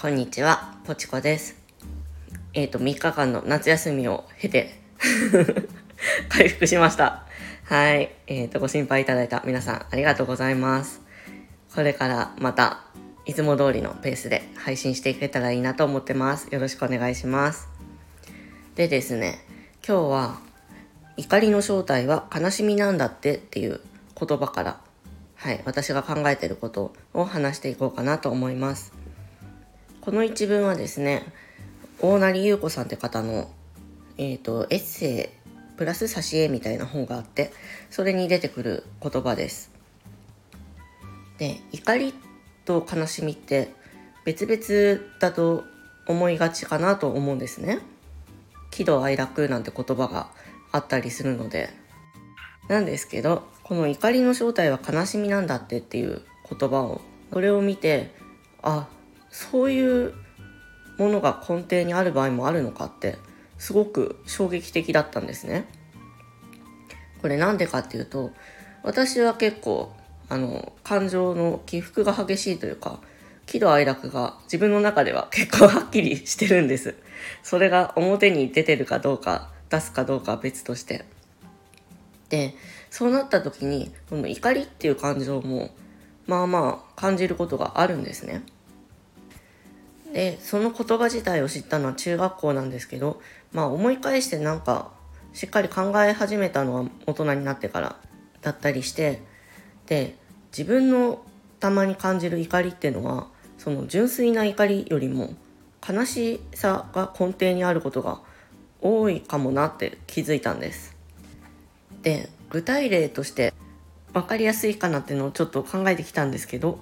こんにちは、ポチコです。えっ、ー、と、3日間の夏休みを経て 回復しました。はい。えっ、ー、と、ご心配いただいた皆さん、ありがとうございます。これからまた、いつも通りのペースで配信していけたらいいなと思ってます。よろしくお願いします。でですね、今日は、怒りの正体は悲しみなんだってっていう言葉から、はい、私が考えてることを話していこうかなと思います。この一文はですね、大成優子さんって方の、えっ、ー、と、エッセイプラス挿絵みたいな本があって、それに出てくる言葉です。で、怒りと悲しみって別々だと思いがちかなと思うんですね。喜怒哀楽なんて言葉があったりするので。なんですけど、この怒りの正体は悲しみなんだってっていう言葉を、これを見て、あ、そういうものが根底にある場合もあるのかってすごく衝撃的だったんですね。これなんでかっていうと私は結構あの感情の起伏が激しいというか喜怒哀楽が自分の中では結構はっきりしてるんです。それが表に出てるかどうか出すかどうかは別として。でそうなった時にこの怒りっていう感情もまあまあ感じることがあるんですね。でその言葉自体を知ったのは中学校なんですけどまあ思い返してなんかしっかり考え始めたのは大人になってからだったりしてで自分のたまに感じる怒りっていうのはその純粋な怒りよりも悲しさが根底にあることが多いかもなって気づいたんです。で具体例として分かりやすいかなっていうのをちょっと考えてきたんですけど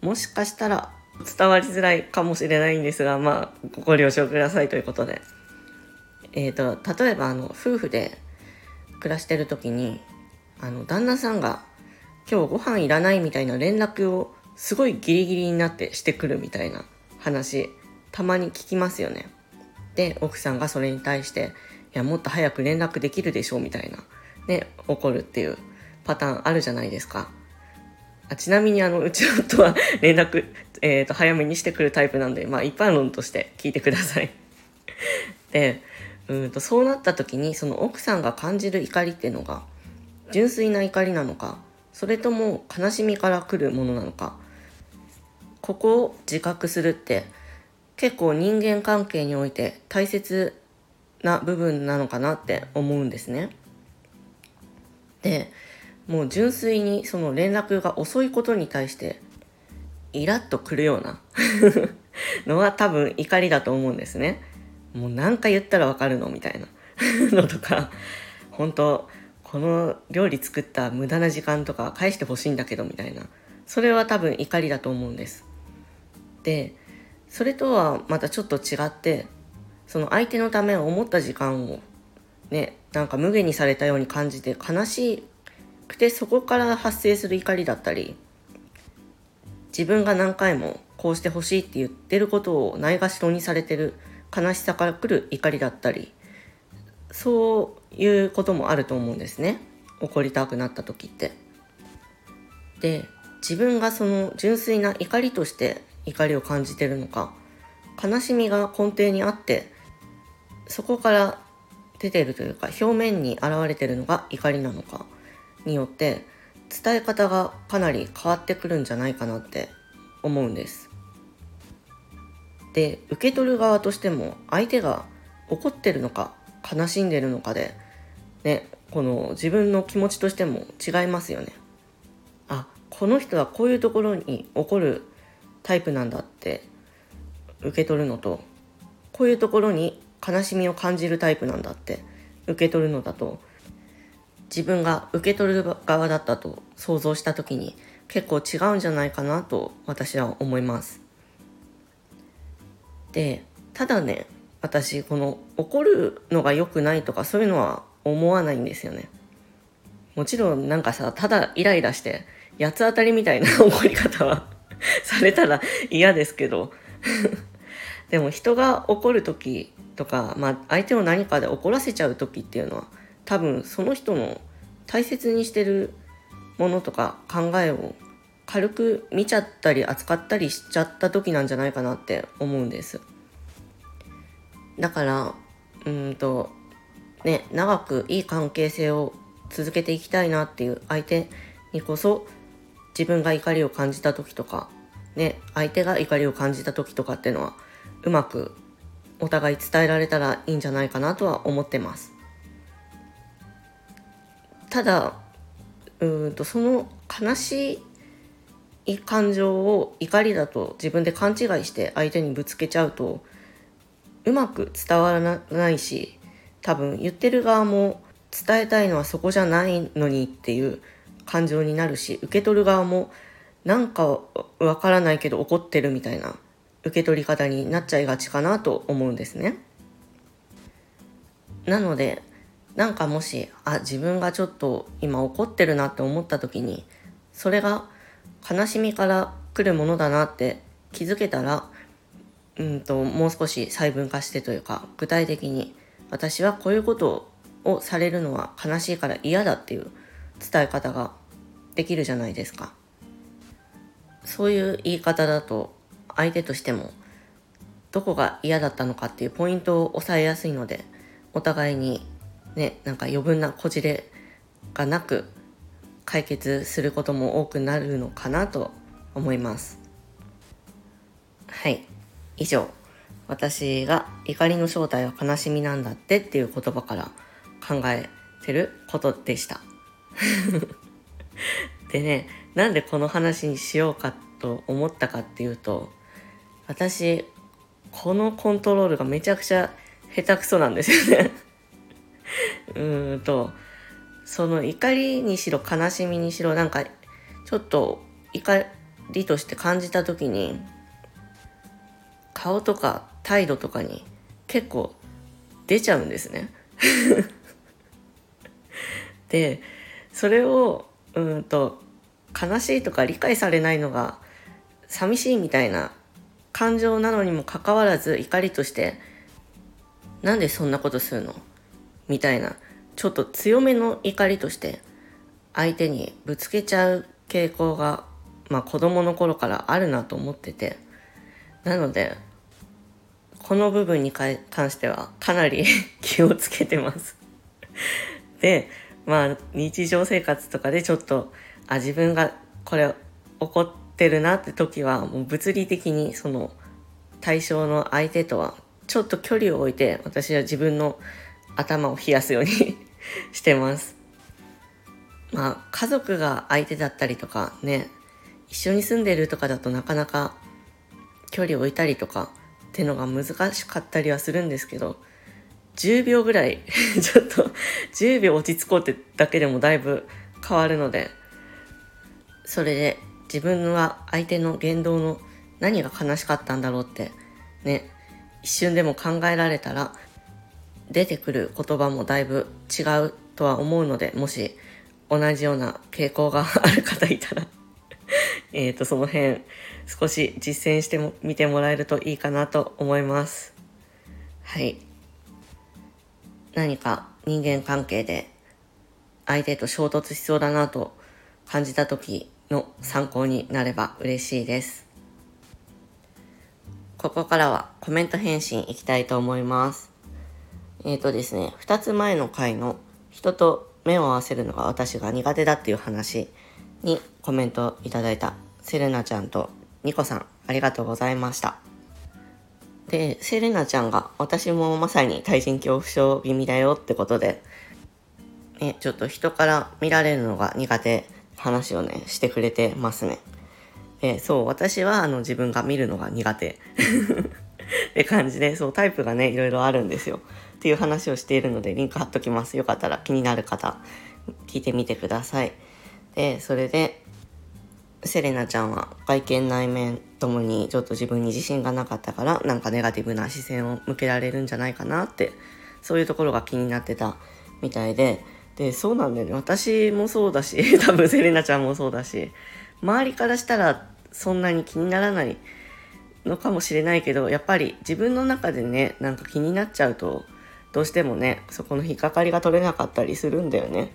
もしかしたら伝わりづらいかもしれないんですが、まあ、ご了承くださいということで。えっ、ー、と、例えば、あの、夫婦で暮らしてる時に、あの、旦那さんが、今日ご飯いらないみたいな連絡を、すごいギリギリになってしてくるみたいな話、たまに聞きますよね。で、奥さんがそれに対して、いや、もっと早く連絡できるでしょうみたいな、ね、怒るっていうパターンあるじゃないですか。あちなみにあのうちの夫は 連絡、えー、と早めにしてくるタイプなんで、まあ、一般論として聞いてください。でうんとそうなった時にその奥さんが感じる怒りっていうのが純粋な怒りなのかそれとも悲しみから来るものなのかここを自覚するって結構人間関係において大切な部分なのかなって思うんですね。でもう純粋にその連絡が遅いことに対してイラッとくるような のは多分怒りだと思うんですね。もう何回言ったらわかるのみたいな のとか、本当この料理作った無駄な時間とか返してほしいんだけどみたいな。それは多分怒りだと思うんです。で、それとはまたちょっと違って、その相手のため思った時間をね、なんか無限にされたように感じて悲しいくてそこから発生する怒りだったり自分が何回もこうしてほしいって言ってることをないがしろにされてる悲しさから来る怒りだったりそういうこともあると思うんですね怒りたくなった時って。で自分がその純粋な怒りとして怒りを感じてるのか悲しみが根底にあってそこから出てるというか表面に現れてるのが怒りなのかによって伝え方がかなり変わってくるんじゃないかなって思うんです。で受け取る側としても相手が怒ってるのか悲しんでるのかでねこの自分の気持ちとしても違いますよね。あこの人はこういうところに怒るタイプなんだって受け取るのとこういうところに悲しみを感じるタイプなんだって受け取るのだと自分が受け取る側だったと想像した時に結構違うんじゃないかなと私は思います。でただね私この怒るのが良くないとかそういうのは思わないんですよね。もちろんなんかさただイライラして八つ当たりみたいな怒り方は されたら嫌ですけど でも人が怒る時とか、まあ、相手を何かで怒らせちゃう時っていうのは多分その人の大切にしてるものとか考えを軽く見ちゃったり扱ったりしちゃった時なんじゃないかなって思うんです。だからうんとね長くいい関係性を続けていきたいなっていう相手にこそ自分が怒りを感じた時とかね相手が怒りを感じた時とかっていうのはうまくお互い伝えられたらいいんじゃないかなとは思ってます。ただうんとその悲しい感情を怒りだと自分で勘違いして相手にぶつけちゃうとうまく伝わらないし多分言ってる側も伝えたいのはそこじゃないのにっていう感情になるし受け取る側もなんかわからないけど怒ってるみたいな受け取り方になっちゃいがちかなと思うんですね。なのでなんかもしあ自分がちょっと今怒ってるなって思った時にそれが悲しみから来るものだなって気づけたらうんともう少し細分化してというか具体的に私はこういうことをされるのは悲しいから嫌だっていう伝え方ができるじゃないですか。そういう言い方だと相手としてもどこが嫌だったのかっていうポイントを抑えやすいのでお互いにねなんか余分なこじれがなく解決することも多くなるのかなと思います。はい。以上。私が怒りの正体は悲しみなんだってっていう言葉から考えてることでした。でねなんでこの話にしようかと思ったかっていうと私このコントロールがめちゃくちゃ下手くそなんですよね。とその怒りにしろ悲しみにしろなんかちょっと怒りとして感じた時に顔とか態度とかに結構出ちゃうんですね。でそれをうんと悲しいとか理解されないのが寂しいみたいな感情なのにもかかわらず怒りとしてなんでそんなことするの？みたいなちょっと強めの怒りとして相手にぶつけちゃう傾向が、まあ、子供の頃からあるなと思ってて。なのでこの部分に関してはかなり 気をつけてます。でまあ日常生活とかでちょっとあ自分がこれ怒ってるなって時はもう物理的にその対象の相手とはちょっと距離を置いて私は自分の頭を冷やすように してます。まあ家族が相手だったりとかね一緒に住んでるとかだとなかなか距離を置いたりとかってのが難しかったりはするんですけど10秒ぐらい ちょっと10秒落ち着こうってだけでもだいぶ変わるのでそれで自分は相手の言動の何が悲しかったんだろうってね一瞬でも考えられたら出てくる言葉もだいぶ違うとは思うのでもし同じような傾向がある方いたら えっとその辺少し実践しても見てもらえるといいかなと思います。はい。何か人間関係で相手と衝突しそうだなと感じた時の参考になれば嬉しいです。ここからはコメント返信いきたいと思います。えっ、ー、とですね、2つ前の回の人と目を合わせるのが私が苦手だっていう話にコメントいただいたセレナちゃんとニコさん、ありがとうございました。で、セレナちゃんが私もまさに対人恐怖症気味だよってことで、ね、ちょっと人から見られるのが苦手話をね、してくれてますね。で、そう、私はあの自分が見るのが苦手 って感じで、そう、タイプがね、いろいろあるんですよ。っていう話をしているので、リンク貼っときます。よかったら気になる方、聞いてみてください。で、それで、セレナちゃんは外見内面ともにちょっと自分に自信がなかったからなんかネガティブな視線を向けられるんじゃないかなってそういうところが気になってたみたいででそうなんだよね私もそうだし 多分セレナちゃんもそうだし周りからしたらそんなに気にならないのかもしれないけどやっぱり自分の中でねなんか気になっちゃうとどうしてもねそこの引っかかりが取れなかったりするんだよね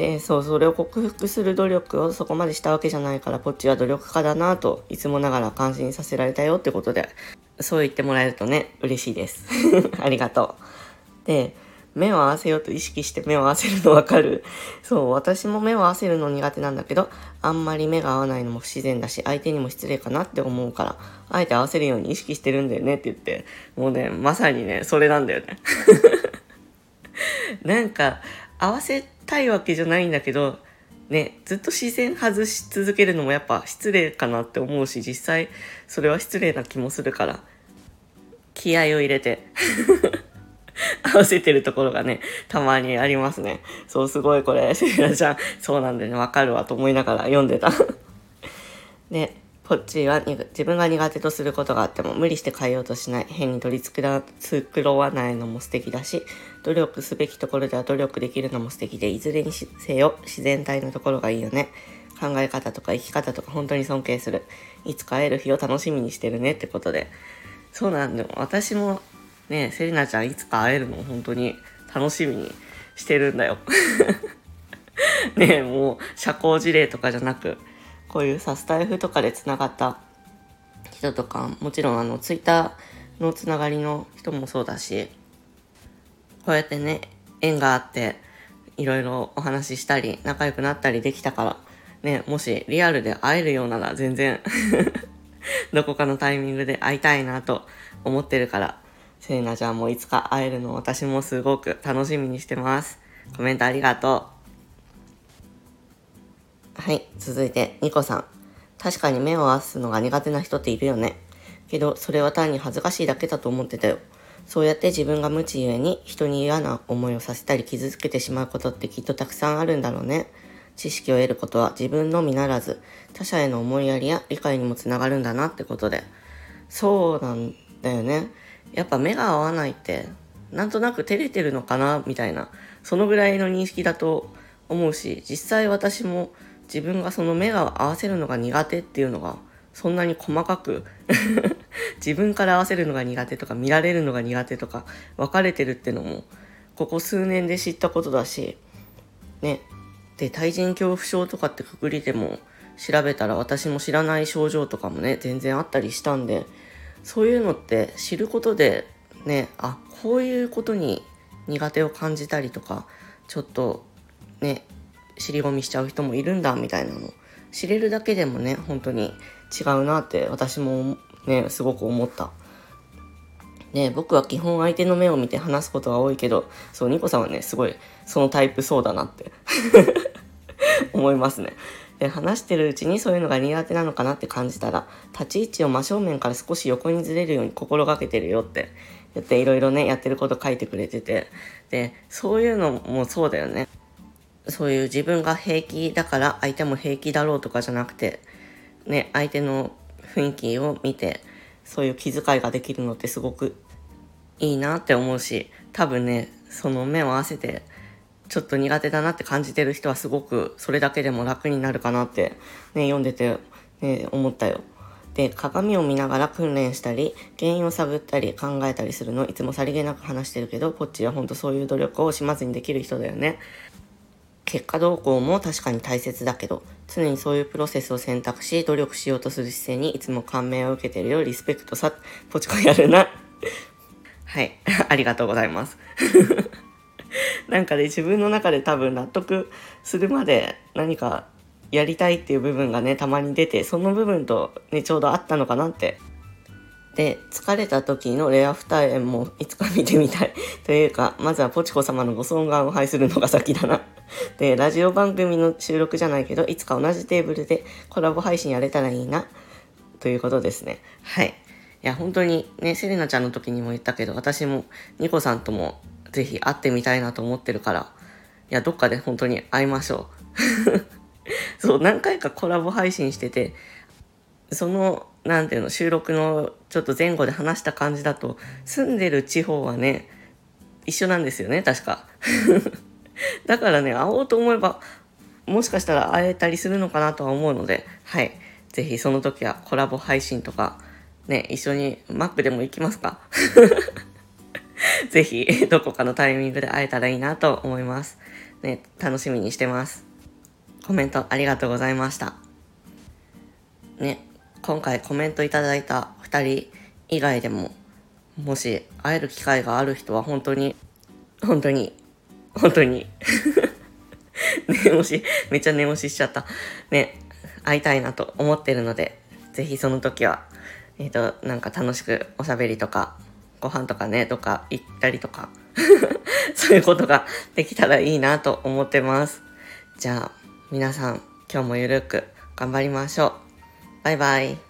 で、そう、それを克服する努力をそこまでしたわけじゃないから、こっちは努力家だなと、いつもながら感心させられたよってことで、そう言ってもらえるとね、嬉しいです。ありがとう。で、目を合わせようと意識して目を合わせるのわかる。そう、私も目を合わせるの苦手なんだけど、あんまり目が合わないのも不自然だし、相手にも失礼かなって思うから、あえて合わせるように意識してるんだよねって言って、もうね、まさにね、それなんだよね。なんか、合わせたいわけじゃないんだけど、ね、ずっと視線外し続けるのもやっぱ失礼かなって思うし、実際それは失礼な気もするから、気合を入れて合わせてるところがね、たまにありますね。そう、すごいこれ、セリナちゃん、そうなんだよね、わかるわと思いながら読んでた。で、こっちは自分が苦手とすることがあっても無理して変えようとしない。変に取り繕わないのも素敵だし、努力すべきところでは努力できるのも素敵で、いずれにせよ自然体のところがいいよね。考え方とか生き方とか本当に尊敬する。いつか会える日を楽しみにしてるねってことで。そうなんだよ。私もね、セリナちゃんいつか会えるの本当に楽しみにしてるんだよ。ねもう社交辞令とかじゃなく、こういうさ、スタイフとかで繋がった人とか、もちろんあの、ツイッターのつながりの人もそうだし、こうやってね、縁があって、いろいろお話ししたり、仲良くなったりできたから、ね、もしリアルで会えるようなら全然 どこかのタイミングで会いたいなと思ってるから、せいなちゃんもいつか会えるの私もすごく楽しみにしてます。コメントありがとう。はい、続いて、ニコさん。確かに目を合わすのが苦手な人っているよね。けど、それは単に恥ずかしいだけだと思ってたよ。そうやって自分が無知ゆえに人に嫌な思いをさせたり傷つけてしまうことってきっとたくさんあるんだろうね。知識を得ることは自分のみならず他者への思いやりや理解にもつながるんだなってことで。そうなんだよね。やっぱ目が合わないってなんとなく照れてるのかなみたいなそのぐらいの認識だと思うし実際私も自分がその目が合わせるのが苦手っていうのがそんなに細かく 自分から合わせるのが苦手とか見られるのが苦手とか分かれてるってのもここ数年で知ったことだしね。で対人恐怖症とかってくくりでも調べたら私も知らない症状とかもね全然あったりしたんでそういうのって知ることでねあこういうことに苦手を感じたりとかちょっとね尻込みしちゃう人もいるんだみたいなの知れるだけでもね本当に違うなって私もねすごく思った。ね、僕は基本相手の目を見て話すことが多いけどそうニコさんはねすごいそのタイプそうだなって 思いますね。で話してるうちにそういうのが苦手なのかなって感じたら立ち位置を真正面から少し横にずれるように心がけてるよって言っていろいろねやってること書いてくれてて。でそういうのもそうだよね。そういう自分が平気だから相手も平気だろうとかじゃなくてね相手の雰囲気を見てそういう気遣いができるのってすごくいいなって思うし多分ねその目を合わせてちょっと苦手だなって感じてる人はすごくそれだけでも楽になるかなってね、読んでて、ね、思ったよ。で、鏡を見ながら訓練したり、原因を探ったり考えたりするのいつもさりげなく話してるけど、こっちはほんとそういう努力をしまずにできる人だよね。結果動向も確かに大切だけど、常にそういうプロセスを選択し、努力しようとする姿勢にいつも感銘を受けてるよ。リスペクトさ、ポチコやるな。はい。ありがとうございます。なんかね、自分の中で多分納得するまで何かやりたいっていう部分がね、たまに出て、その部分とね、ちょうどあったのかなって。で、疲れた時のレア二重もいつか見てみたい。というか、まずはポチコ様のご尊顔を拝するのが先だな。で、ラジオ番組の収録じゃないけど、いつか同じテーブルでコラボ配信やれたらいいな。ということですね。はい。いや、本当にね、セレナちゃんの時にも言ったけど、私もニコさんともぜひ会ってみたいなと思ってるから、いや、どっかで本当に会いましょう。そう、何回かコラボ配信してて、その、なんていうの、収録のちょっと前後で話した感じだと、住んでる地方はね、一緒なんですよね、確か。だからね、会おうと思えば、もしかしたら会えたりするのかなとは思うので、はい。ぜひその時はコラボ配信とか、ね、一緒にマックでも行きますか？ぜひ、どこかのタイミングで会えたらいいなと思います。ね、楽しみにしてます。コメントありがとうございました。ね、今回コメントいただいた2人以外でも、もし会える機会がある人は本当に、本当に、本当に 念押し、めっちゃ念押ししちゃった。ね、会いたいなと思ってるので、ぜひその時は、えっ、ー、と、なんか楽しくおしゃべりとか、ご飯とかね、とか行ったりとか そういうことができたらいいなと思ってます。じゃあ、皆さん、今日もゆるく頑張りましょう。バイバイ。